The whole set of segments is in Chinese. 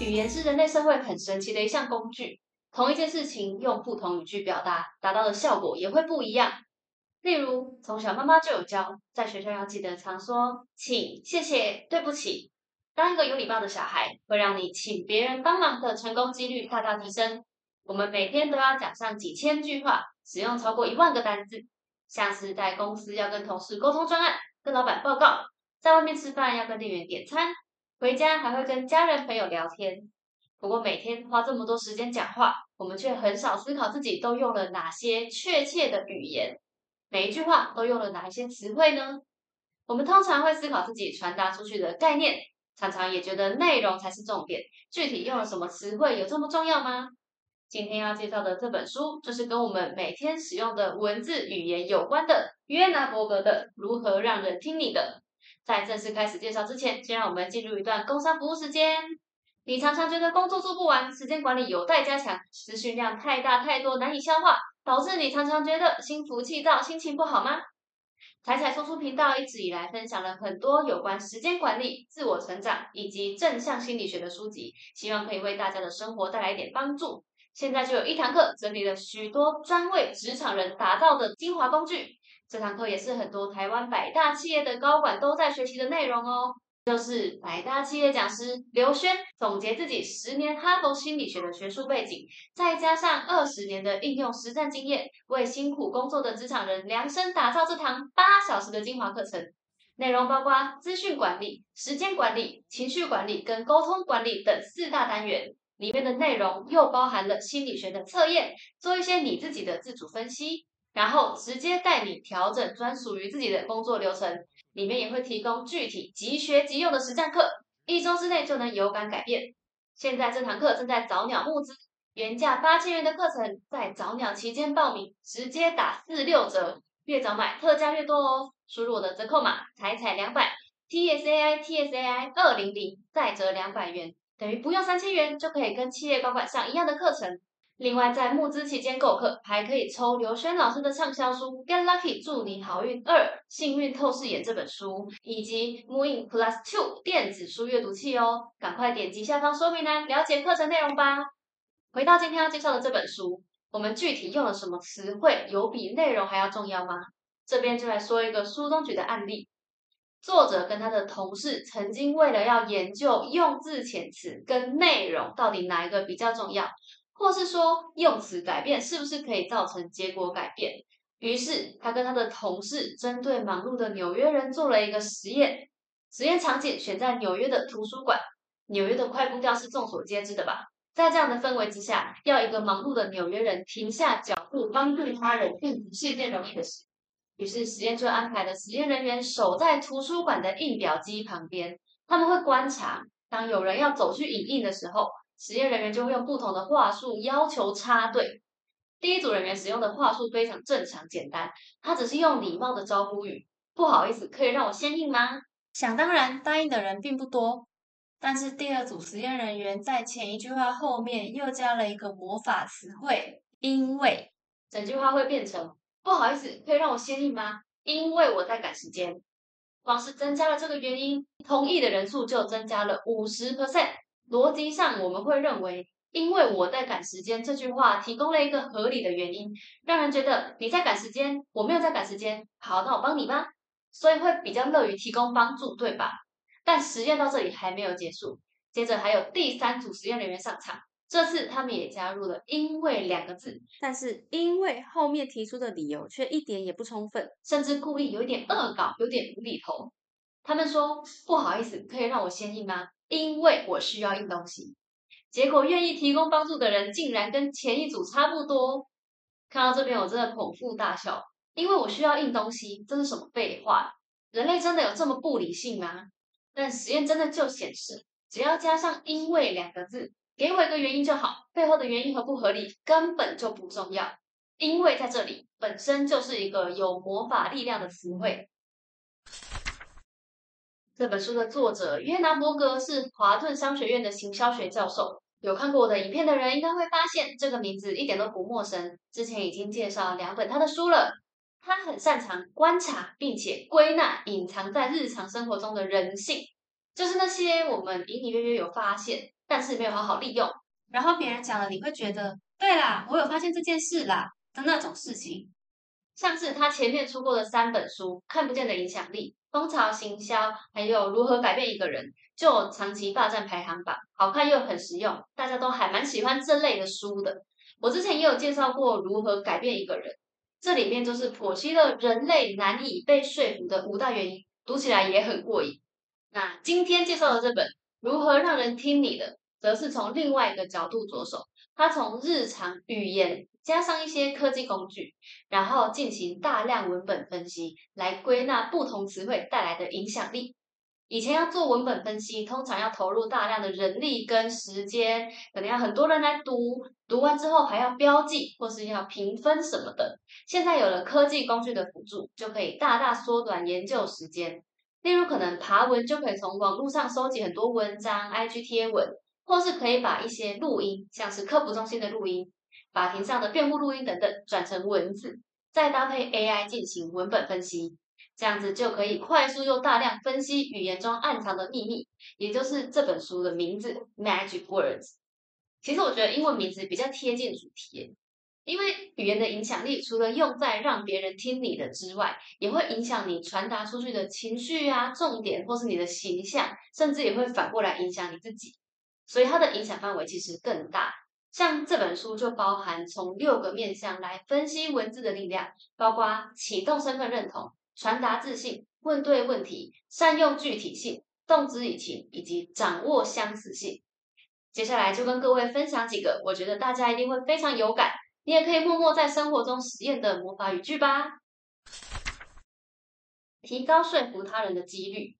语言是人类社会很神奇的一项工具。同一件事情用不同语句表达，达到的效果也会不一样。例如，从小妈妈就有教，在学校要记得常说“请”“谢谢”“对不起”。当一个有礼貌的小孩，会让你请别人帮忙的成功几率大大提升。我们每天都要讲上几千句话，使用超过一万个单字。像是在公司要跟同事沟通专案，跟老板报告，在外面吃饭要跟店员点餐，回家还会跟家人朋友聊天。不过每天花这么多时间讲话，我们却很少思考自己都用了哪些确切的语言，每一句话都用了哪一些词汇呢？我们通常会思考自己传达出去的概念，常常也觉得内容才是重点。具体用了什么词汇有这么重要吗？今天要介绍的这本书，就是跟我们每天使用的文字语言有关的约拿伯格的《如何让人听你的》。在正式开始介绍之前，先让我们进入一段工商服务时间。你常常觉得工作做不完，时间管理有待加强，资讯量太大太多难以消化，导致你常常觉得心浮气躁、心情不好吗？彩彩说书频道一直以来分享了很多有关时间管理、自我成长以及正向心理学的书籍，希望可以为大家的生活带来一点帮助。现在就有一堂课整理了许多专为职场人打造的精华工具，这堂课也是很多台湾百大企业的高管都在学习的内容哦。就是百大企业讲师刘轩总结自己十年哈佛心理学的学术背景，再加上二十年的应用实战经验，为辛苦工作的职场人量身打造这堂八小时的精华课程。内容包括资讯管理、时间管理、情绪管理跟沟通管理等四大单元。里面的内容又包含了心理学的测验，做一些你自己的自主分析，然后直接带你调整专属于自己的工作流程。里面也会提供具体即学即用的实战课，一周之内就能有感改变。现在这堂课正在早鸟募资，原价八千元的课程，在早鸟期间报名，直接打四六折，越早买特价越多哦。输入我的折扣码，彩彩两百，T S A I T S A I 二零零，再折两百元，等于不用三千元就可以跟企业高管上一样的课程。另外，在募资期间购课，还可以抽刘轩老师的畅销书《Get Lucky 祝你好运二幸运透视眼》这本书，以及 Moon Plus Two 电子书阅读器哦。赶快点击下方说明栏了解课程内容吧。回到今天要介绍的这本书，我们具体用了什么词汇，有比内容还要重要吗？这边就来说一个书中举的案例：作者跟他的同事曾经为了要研究用字遣词跟内容到底哪一个比较重要。或是说用词改变是不是可以造成结果改变？于是他跟他的同事针对忙碌的纽约人做了一个实验。实验场景选在纽约的图书馆。纽约的快步调是众所皆知的吧？在这样的氛围之下，要一个忙碌的纽约人停下脚步帮助他人，并不是一件容易的事。于是实验就安排了实验人员守在图书馆的印表机旁边，他们会观察，当有人要走去影印的时候。实验人员就会用不同的话术要求插队。第一组人员使用的话术非常正常简单，他只是用礼貌的招呼语：“不好意思，可以让我先印吗？”想当然，答应的人并不多。但是第二组实验人员在前一句话后面又加了一个魔法词汇“因为”，整句话会变成：“不好意思，可以让我先印吗？因为我在赶时间。”光是增加了这个原因，同意的人数就增加了五十 percent。逻辑上，我们会认为，因为我在赶时间这句话提供了一个合理的原因，让人觉得你在赶时间，我没有在赶时间。好，那我帮你吧，所以会比较乐于提供帮助，对吧？但实验到这里还没有结束，接着还有第三组实验人员上场，这次他们也加入了“因为”两个字，但是“因为”后面提出的理由却一点也不充分，甚至故意有一点恶搞，有点无厘头。他们说：“不好意思，可以让我先印吗？”因为我需要印东西，结果愿意提供帮助的人竟然跟前一组差不多。看到这边，我真的捧腹大笑。因为我需要印东西，这是什么废话？人类真的有这么不理性吗？但实验真的就显示，只要加上“因为”两个字，给我一个原因就好，背后的原因合不合理根本就不重要。因为在这里本身就是一个有魔法力量的词汇。这本书的作者约拿伯格是华顿商学院的行销学教授。有看过我的影片的人应该会发现，这个名字一点都不陌生。之前已经介绍两本他的书了。他很擅长观察，并且归纳隐藏在日常生活中的人性，就是那些我们隐隐约约有发现，但是没有好好利用。然后别人讲了，你会觉得对啦，我有发现这件事啦的那种事情。像是他前面出过的三本书，《看不见的影响力》、《蜂巢行销》，还有《如何改变一个人》，就长期霸占排行榜，好看又很实用，大家都还蛮喜欢这类的书的。我之前也有介绍过《如何改变一个人》，这里面就是剖析了人类难以被说服的五大原因，读起来也很过瘾。那今天介绍的这本《如何让人听你的》，则是从另外一个角度着手，它从日常语言。加上一些科技工具，然后进行大量文本分析，来归纳不同词汇带来的影响力。以前要做文本分析，通常要投入大量的人力跟时间，可能要很多人来读，读完之后还要标记或是要评分什么的。现在有了科技工具的辅助，就可以大大缩短研究时间。例如，可能爬文就可以从网络上收集很多文章、IG 贴文，或是可以把一些录音，像是科普中心的录音。法庭上的辩护录音等等转成文字，再搭配 AI 进行文本分析，这样子就可以快速又大量分析语言中暗藏的秘密，也就是这本书的名字 Magic Words。其实我觉得英文名字比较贴近主题，因为语言的影响力除了用在让别人听你的之外，也会影响你传达出去的情绪啊、重点或是你的形象，甚至也会反过来影响你自己，所以它的影响范围其实更大。像这本书就包含从六个面向来分析文字的力量，包括启动身份认同、传达自信、问对问题、善用具体性、动之以情以及掌握相似性。接下来就跟各位分享几个我觉得大家一定会非常有感，你也可以默默在生活中实验的魔法语句吧。提高说服他人的几率，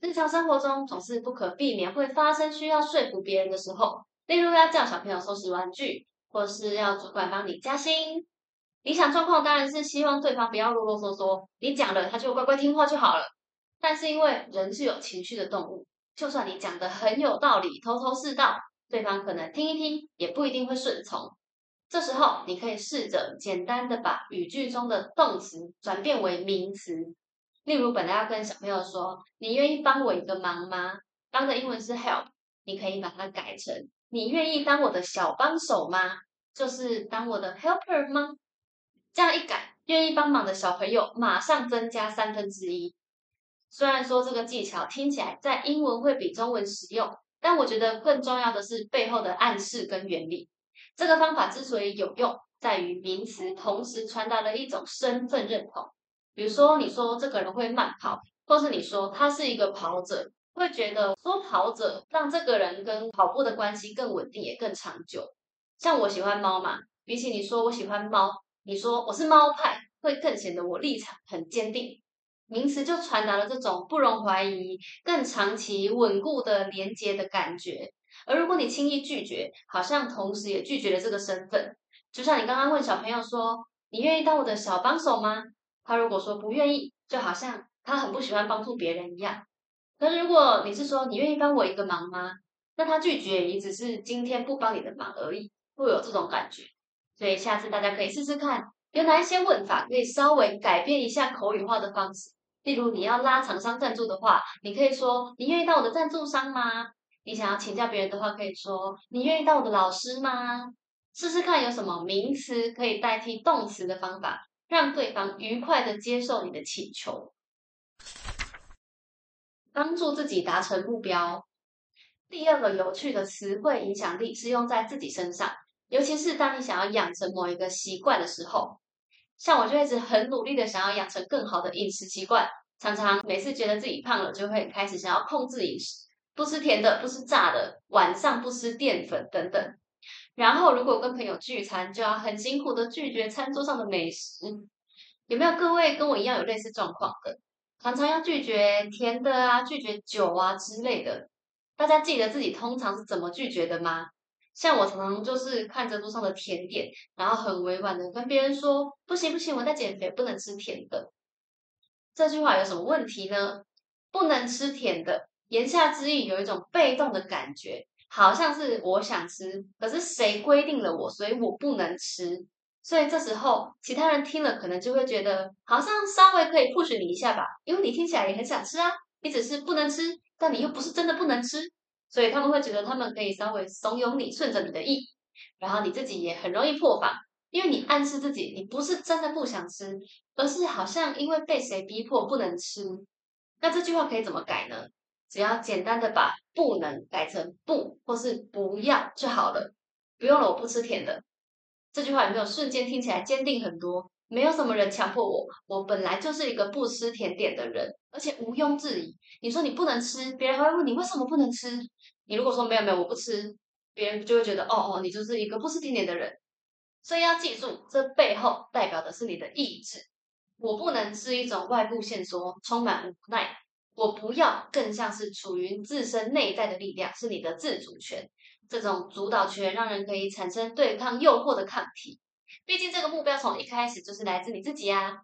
日常生活中总是不可避免会发生需要说服别人的时候。例如要叫小朋友收拾玩具，或是要主管帮你加薪，理想状况当然是希望对方不要啰啰嗦嗦，你讲了他就乖乖听话就好了。但是因为人是有情绪的动物，就算你讲的很有道理，头头是道，对方可能听一听也不一定会顺从。这时候你可以试着简单的把语句中的动词转变为名词。例如本来要跟小朋友说，你愿意帮我一个忙吗？帮的英文是 help，你可以把它改成。你愿意当我的小帮手吗？就是当我的 helper 吗？这样一改，愿意帮忙的小朋友马上增加三分之一。虽然说这个技巧听起来在英文会比中文实用，但我觉得更重要的是背后的暗示跟原理。这个方法之所以有用，在于名词同时传达了一种身份认同。比如说，你说这个人会慢跑，或是你说他是一个跑者。会觉得说跑者让这个人跟跑步的关系更稳定也更长久。像我喜欢猫嘛，比起你说我喜欢猫，你说我是猫派，会更显得我立场很坚定。名词就传达了这种不容怀疑、更长期稳固的连接的感觉。而如果你轻易拒绝，好像同时也拒绝了这个身份。就像你刚刚问小朋友说：“你愿意当我的小帮手吗？”他如果说不愿意，就好像他很不喜欢帮助别人一样。那如果你是说你愿意帮我一个忙吗？那他拒绝也只是今天不帮你的忙而已，会有这种感觉。所以下次大家可以试试看，有哪一些问法可以稍微改变一下口语化的方式。例如你要拉厂商赞助的话，你可以说你愿意当我的赞助商吗？你想要请教别人的话，可以说你愿意当我的老师吗？试试看有什么名词可以代替动词的方法，让对方愉快的接受你的请求。帮助自己达成目标。第二个有趣的词汇影响力是用在自己身上，尤其是当你想要养成某一个习惯的时候。像我就一直很努力的想要养成更好的饮食习惯，常常每次觉得自己胖了，就会开始想要控制饮食，不吃甜的，不吃炸的，晚上不吃淀粉等等。然后如果跟朋友聚餐，就要很辛苦的拒绝餐桌上的美食。有没有各位跟我一样有类似状况的？常常要拒绝甜的啊，拒绝酒啊之类的。大家记得自己通常是怎么拒绝的吗？像我常常就是看着桌上的甜点，然后很委婉的跟别人说：“不行不行，我在减肥，不能吃甜的。”这句话有什么问题呢？不能吃甜的，言下之意有一种被动的感觉，好像是我想吃，可是谁规定了我，所以我不能吃。所以这时候，其他人听了可能就会觉得，好像稍微可以 push 你一下吧，因为你听起来也很想吃啊，你只是不能吃，但你又不是真的不能吃，所以他们会觉得他们可以稍微怂恿你，顺着你的意，然后你自己也很容易破防，因为你暗示自己你不是真的不想吃，而是好像因为被谁逼迫不能吃。那这句话可以怎么改呢？只要简单的把不能改成不或是不要就好了，不用了，我不吃甜的。这句话有没有瞬间听起来坚定很多？没有什么人强迫我，我本来就是一个不吃甜点的人，而且毋庸置疑。你说你不能吃，别人还会问你为什么不能吃。你如果说没有没有我不吃，别人就会觉得哦哦，你就是一个不吃甜点的人。所以要记住，这背后代表的是你的意志。我不能是一种外部线索，充满无奈。我不要，更像是处于自身内在的力量，是你的自主权。这种主导权让人可以产生对抗诱惑的抗体。毕竟这个目标从一开始就是来自你自己啊，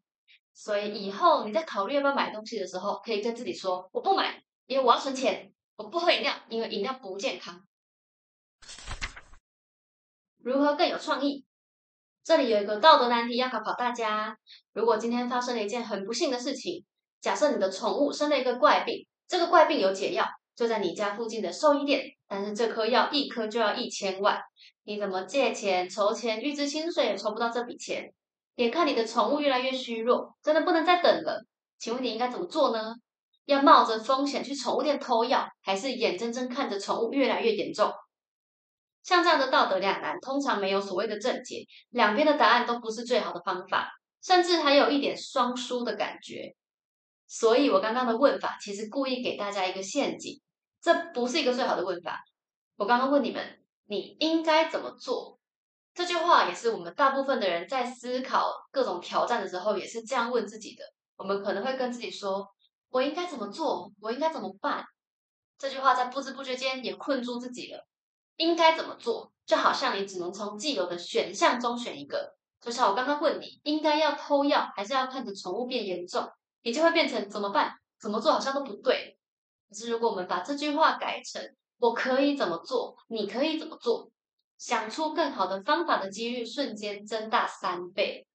所以以后你在考虑要不要买东西的时候，可以跟自己说：我不买，因为我要存钱；我不喝饮料，因为饮料不健康。如何更有创意？这里有一个道德难题要考考大家：如果今天发生了一件很不幸的事情，假设你的宠物生了一个怪病，这个怪病有解药，就在你家附近的兽医店，但是这颗药一颗就要一千万。你怎么借钱、筹钱、预支薪水也筹不到这笔钱？眼看你的宠物越来越虚弱，真的不能再等了。请问你应该怎么做呢？要冒着风险去宠物店偷药，还是眼睁睁看着宠物越来越严重？像这样的道德两难，通常没有所谓的正解，两边的答案都不是最好的方法，甚至还有一点双输的感觉。所以我刚刚的问法，其实故意给大家一个陷阱，这不是一个最好的问法。我刚刚问你们。你应该怎么做？这句话也是我们大部分的人在思考各种挑战的时候，也是这样问自己的。我们可能会跟自己说：“我应该怎么做？我应该怎么办？”这句话在不知不觉间也困住自己了。应该怎么做？就好像你只能从既有的选项中选一个。就像我刚刚问你，应该要偷药，还是要看着宠物变严重？你就会变成怎么办？怎么做好像都不对。可是如果我们把这句话改成，我可以怎么做？你可以怎么做？想出更好的方法的几率瞬间增大三倍。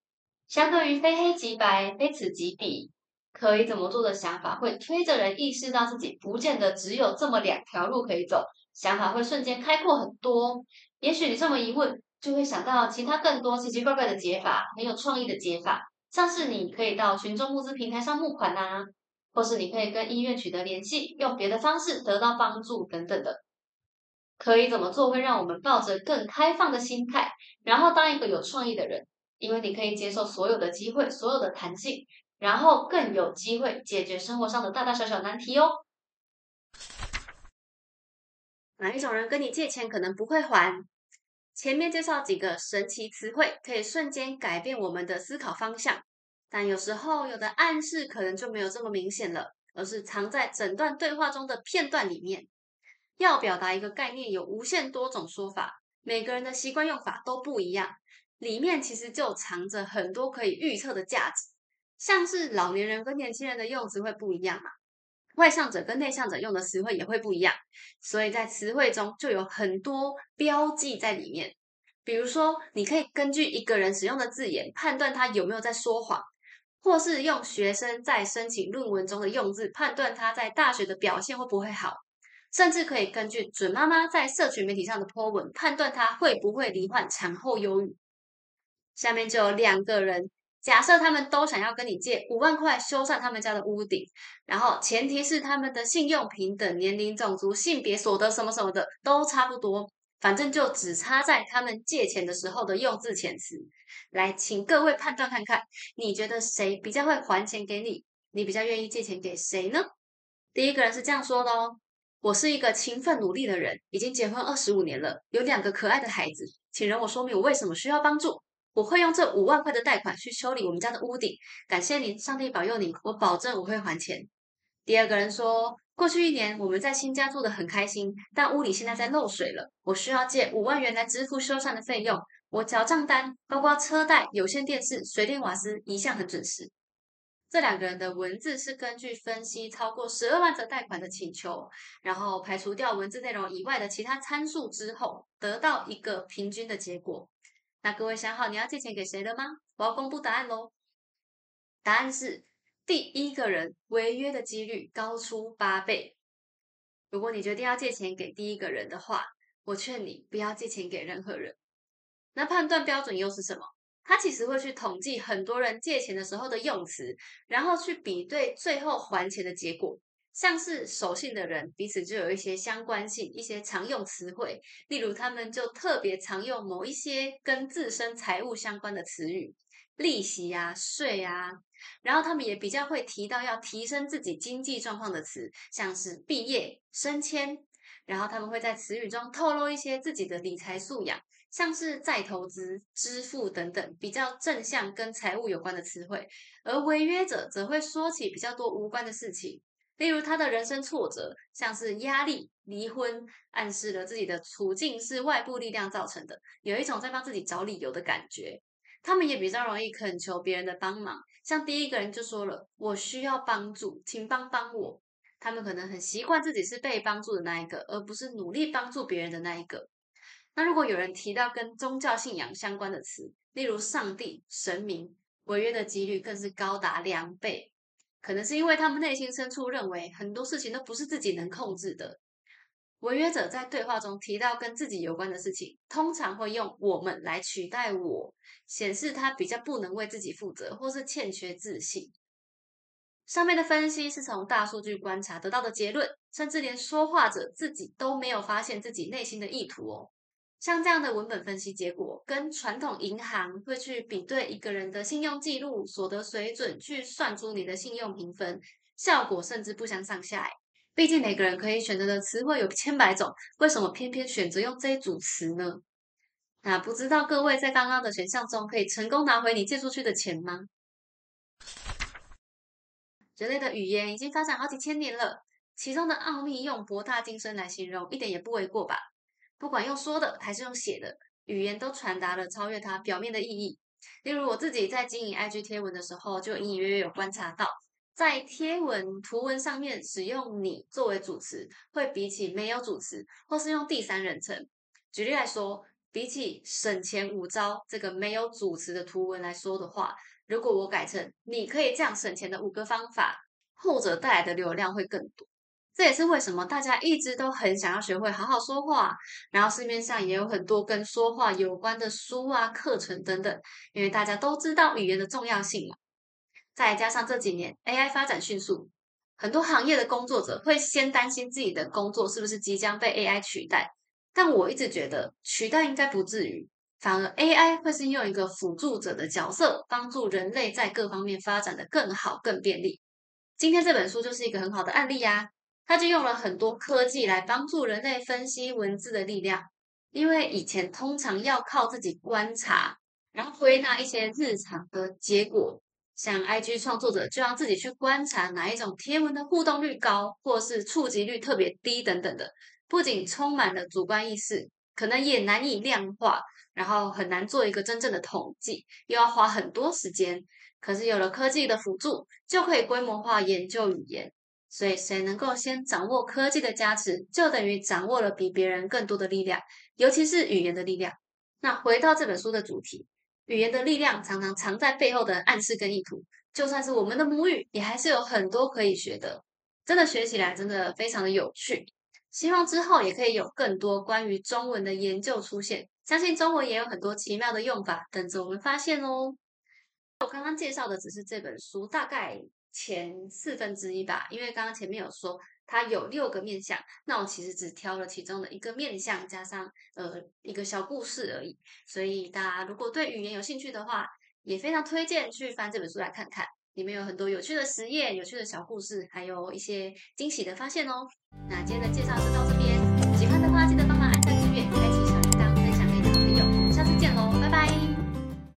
相对于非黑即白、非此即彼，可以怎么做的想法会推着人意识到自己不见得只有这么两条路可以走，想法会瞬间开阔很多。也许你这么一问，就会想到其他更多奇奇怪怪的解法，很有创意的解法，像是你可以到群众募资平台上募款啊。或是你可以跟医院取得联系，用别的方式得到帮助等等的，可以怎么做会让我们抱着更开放的心态，然后当一个有创意的人，因为你可以接受所有的机会，所有的弹性，然后更有机会解决生活上的大大小小难题哦。哪一种人跟你借钱可能不会还？前面介绍几个神奇词汇，可以瞬间改变我们的思考方向。但有时候，有的暗示可能就没有这么明显了，而是藏在整段对话中的片段里面。要表达一个概念，有无限多种说法，每个人的习惯用法都不一样，里面其实就藏着很多可以预测的价值。像是老年人跟年轻人的用词会不一样嘛，外向者跟内向者用的词汇也会不一样，所以在词汇中就有很多标记在里面。比如说，你可以根据一个人使用的字眼，判断他有没有在说谎。或是用学生在申请论文中的用字判断他在大学的表现会不会好，甚至可以根据准妈妈在社群媒体上的 po 文判断他会不会罹患产后忧郁。下面就有两个人，假设他们都想要跟你借五万块修缮他们家的屋顶，然后前提是他们的信用平等、年龄、种族、性别、所得什么什么的都差不多。反正就只差在他们借钱的时候的用字遣词。来，请各位判断看看，你觉得谁比较会还钱给你？你比较愿意借钱给谁呢？第一个人是这样说的哦：我是一个勤奋努力的人，已经结婚二十五年了，有两个可爱的孩子。请容我说明我为什么需要帮助。我会用这五万块的贷款去修理我们家的屋顶。感谢您，上帝保佑你，我保证我会还钱。第二个人说。过去一年，我们在新家住得很开心，但屋里现在在漏水了，我需要借五万元来支付修缮的费用。我缴账单，包括车贷、有线电视、水电瓦斯，一向很准时。这两个人的文字是根据分析超过十二万则贷款的请求，然后排除掉文字内容以外的其他参数之后，得到一个平均的结果。那各位想好你要借钱给谁了吗？我要公布答案喽。答案是。第一个人违约的几率高出八倍。如果你决定要借钱给第一个人的话，我劝你不要借钱给任何人。那判断标准又是什么？他其实会去统计很多人借钱的时候的用词，然后去比对最后还钱的结果。像是守信的人，彼此就有一些相关性，一些常用词汇，例如他们就特别常用某一些跟自身财务相关的词语，利息啊、税啊，然后他们也比较会提到要提升自己经济状况的词，像是毕业、升迁，然后他们会在词语中透露一些自己的理财素养，像是再投资、支付等等比较正向跟财务有关的词汇，而违约者则会说起比较多无关的事情。例如，他的人生挫折，像是压力、离婚，暗示了自己的处境是外部力量造成的，有一种在帮自己找理由的感觉。他们也比较容易恳求别人的帮忙，像第一个人就说了：“我需要帮助，请帮帮我。”他们可能很习惯自己是被帮助的那一个，而不是努力帮助别人的那一个。那如果有人提到跟宗教信仰相关的词，例如上帝、神明，违约的几率更是高达两倍。可能是因为他们内心深处认为很多事情都不是自己能控制的。违约者在对话中提到跟自己有关的事情，通常会用“我们”来取代“我”，显示他比较不能为自己负责，或是欠缺自信。上面的分析是从大数据观察得到的结论，甚至连说话者自己都没有发现自己内心的意图哦。像这样的文本分析结果，跟传统银行会去比对一个人的信用记录、所得水准，去算出你的信用评分，效果甚至不相上下。毕竟每个人可以选择的词汇有千百种，为什么偏偏选择用这一组词呢？那不知道各位在刚刚的选项中，可以成功拿回你借出去的钱吗？人类的语言已经发展好几千年了，其中的奥秘用博大精深来形容，一点也不为过吧？不管用说的还是用写的，语言都传达了超越它表面的意义。例如我自己在经营 IG 贴文的时候，就隐隐约约有观察到，在贴文图文上面使用“你”作为主词，会比起没有主词或是用第三人称。举例来说，比起省钱五招这个没有主词的图文来说的话，如果我改成“你可以这样省钱的五个方法”，后者带来的流量会更多。这也是为什么大家一直都很想要学会好好说话，然后市面上也有很多跟说话有关的书啊、课程等等，因为大家都知道语言的重要性嘛。再加上这几年 AI 发展迅速，很多行业的工作者会先担心自己的工作是不是即将被 AI 取代，但我一直觉得取代应该不至于，反而 AI 会是用一个辅助者的角色，帮助人类在各方面发展的更好、更便利。今天这本书就是一个很好的案例呀。他就用了很多科技来帮助人类分析文字的力量，因为以前通常要靠自己观察，然后归纳一些日常的结果。像 IG 创作者就让自己去观察哪一种贴文的互动率高，或是触及率特别低等等的，不仅充满了主观意识，可能也难以量化，然后很难做一个真正的统计，又要花很多时间。可是有了科技的辅助，就可以规模化研究语言。所以，谁能够先掌握科技的加持，就等于掌握了比别人更多的力量，尤其是语言的力量。那回到这本书的主题，语言的力量常常藏在背后的暗示跟意图。就算是我们的母语，也还是有很多可以学的。真的学起来真的非常的有趣。希望之后也可以有更多关于中文的研究出现。相信中文也有很多奇妙的用法等着我们发现哦。我刚刚介绍的只是这本书大概。前四分之一吧，因为刚刚前面有说它有六个面相，那我其实只挑了其中的一个面相，加上呃一个小故事而已。所以大家如果对语言有兴趣的话，也非常推荐去翻这本书来看看，里面有很多有趣的实验、有趣的小故事，还有一些惊喜的发现哦。那今天的介绍就到这边，喜欢的